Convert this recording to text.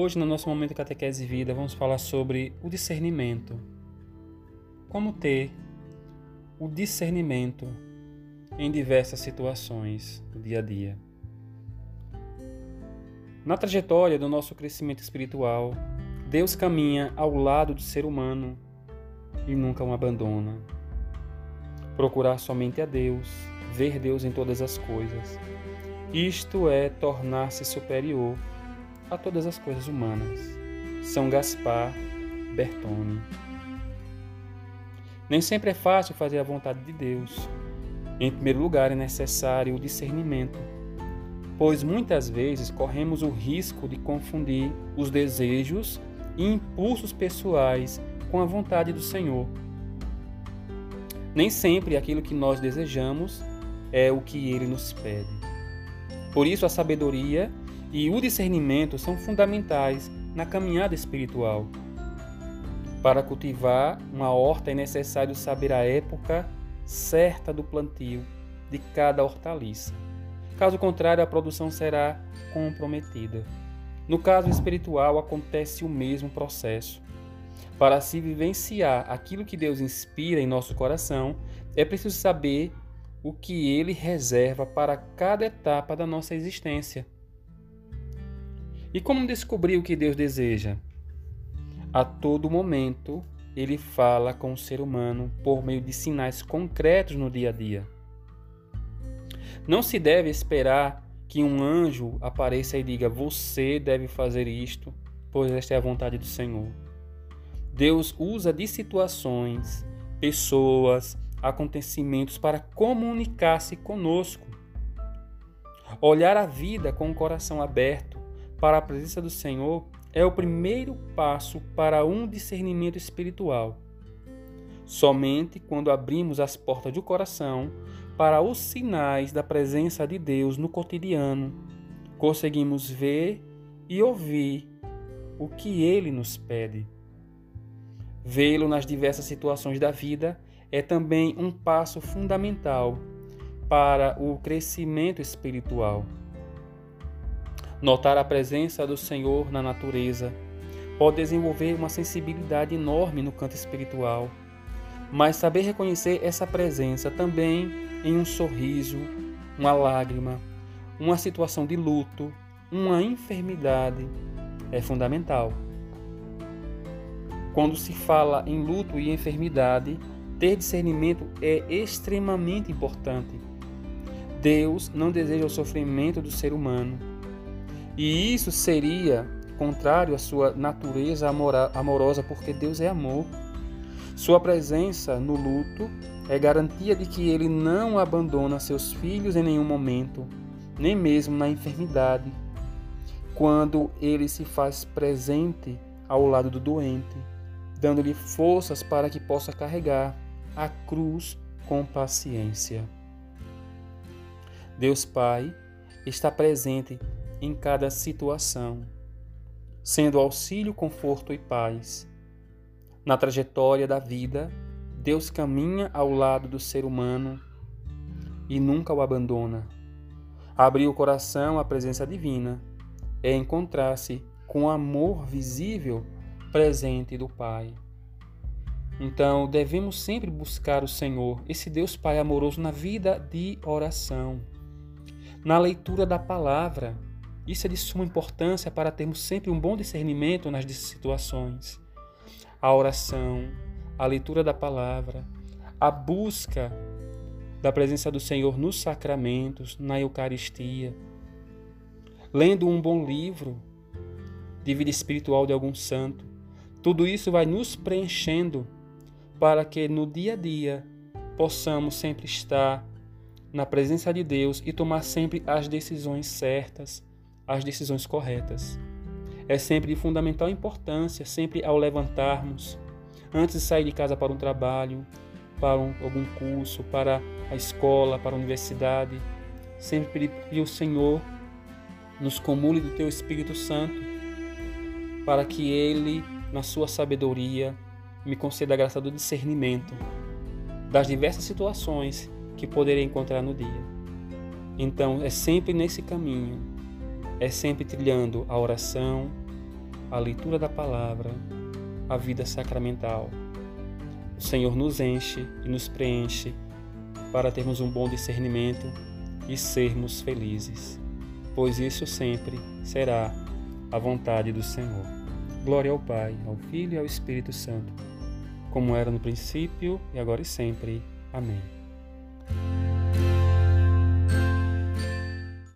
Hoje, no nosso momento catequese vida, vamos falar sobre o discernimento. Como ter o discernimento em diversas situações do dia a dia. Na trajetória do nosso crescimento espiritual, Deus caminha ao lado do ser humano e nunca o abandona. Procurar somente a Deus, ver Deus em todas as coisas. Isto é tornar-se superior a todas as coisas humanas. São Gaspar Bertone. Nem sempre é fácil fazer a vontade de Deus. Em primeiro lugar, é necessário o discernimento, pois muitas vezes corremos o risco de confundir os desejos e impulsos pessoais com a vontade do Senhor. Nem sempre aquilo que nós desejamos é o que ele nos pede. Por isso, a sabedoria e o discernimento são fundamentais na caminhada espiritual. Para cultivar uma horta é necessário saber a época certa do plantio de cada hortaliça. Caso contrário, a produção será comprometida. No caso espiritual, acontece o mesmo processo. Para se vivenciar aquilo que Deus inspira em nosso coração, é preciso saber o que Ele reserva para cada etapa da nossa existência. E como descobrir o que Deus deseja? A todo momento, Ele fala com o ser humano por meio de sinais concretos no dia a dia. Não se deve esperar que um anjo apareça e diga: Você deve fazer isto, pois esta é a vontade do Senhor. Deus usa de situações, pessoas, acontecimentos para comunicar-se conosco. Olhar a vida com o coração aberto para a presença do Senhor é o primeiro passo para um discernimento espiritual. Somente quando abrimos as portas do coração para os sinais da presença de Deus no cotidiano, conseguimos ver e ouvir o que Ele nos pede. Vê-lo nas diversas situações da vida é também um passo fundamental para o crescimento espiritual. Notar a presença do Senhor na natureza pode desenvolver uma sensibilidade enorme no canto espiritual, mas saber reconhecer essa presença também em um sorriso, uma lágrima, uma situação de luto, uma enfermidade é fundamental. Quando se fala em luto e enfermidade, ter discernimento é extremamente importante. Deus não deseja o sofrimento do ser humano, e isso seria contrário à sua natureza amorosa, porque Deus é amor. Sua presença no luto é garantia de que ele não abandona seus filhos em nenhum momento, nem mesmo na enfermidade, quando ele se faz presente ao lado do doente, dando-lhe forças para que possa carregar a cruz com paciência. Deus Pai está presente em cada situação, sendo auxílio, conforto e paz. Na trajetória da vida, Deus caminha ao lado do ser humano e nunca o abandona. Abrir o coração à presença divina é encontrar-se com o amor visível presente do Pai. Então, devemos sempre buscar o Senhor, esse Deus Pai amoroso, na vida de oração, na leitura da palavra, isso é de suma importância para termos sempre um bom discernimento nas situações. A oração, a leitura da palavra, a busca da presença do Senhor nos sacramentos, na Eucaristia, lendo um bom livro de vida espiritual de algum santo. Tudo isso vai nos preenchendo para que no dia a dia possamos sempre estar na presença de Deus e tomar sempre as decisões certas as decisões corretas. É sempre de fundamental importância, sempre ao levantarmos, antes de sair de casa para um trabalho, para um, algum curso, para a escola, para a universidade, sempre pedir que o Senhor nos comule do Teu Espírito Santo, para que Ele, na Sua sabedoria, me conceda a graça do discernimento das diversas situações que poderei encontrar no dia. Então, é sempre nesse caminho é sempre trilhando a oração, a leitura da palavra, a vida sacramental. O Senhor nos enche e nos preenche para termos um bom discernimento e sermos felizes, pois isso sempre será a vontade do Senhor. Glória ao Pai, ao Filho e ao Espírito Santo, como era no princípio e agora e sempre. Amém.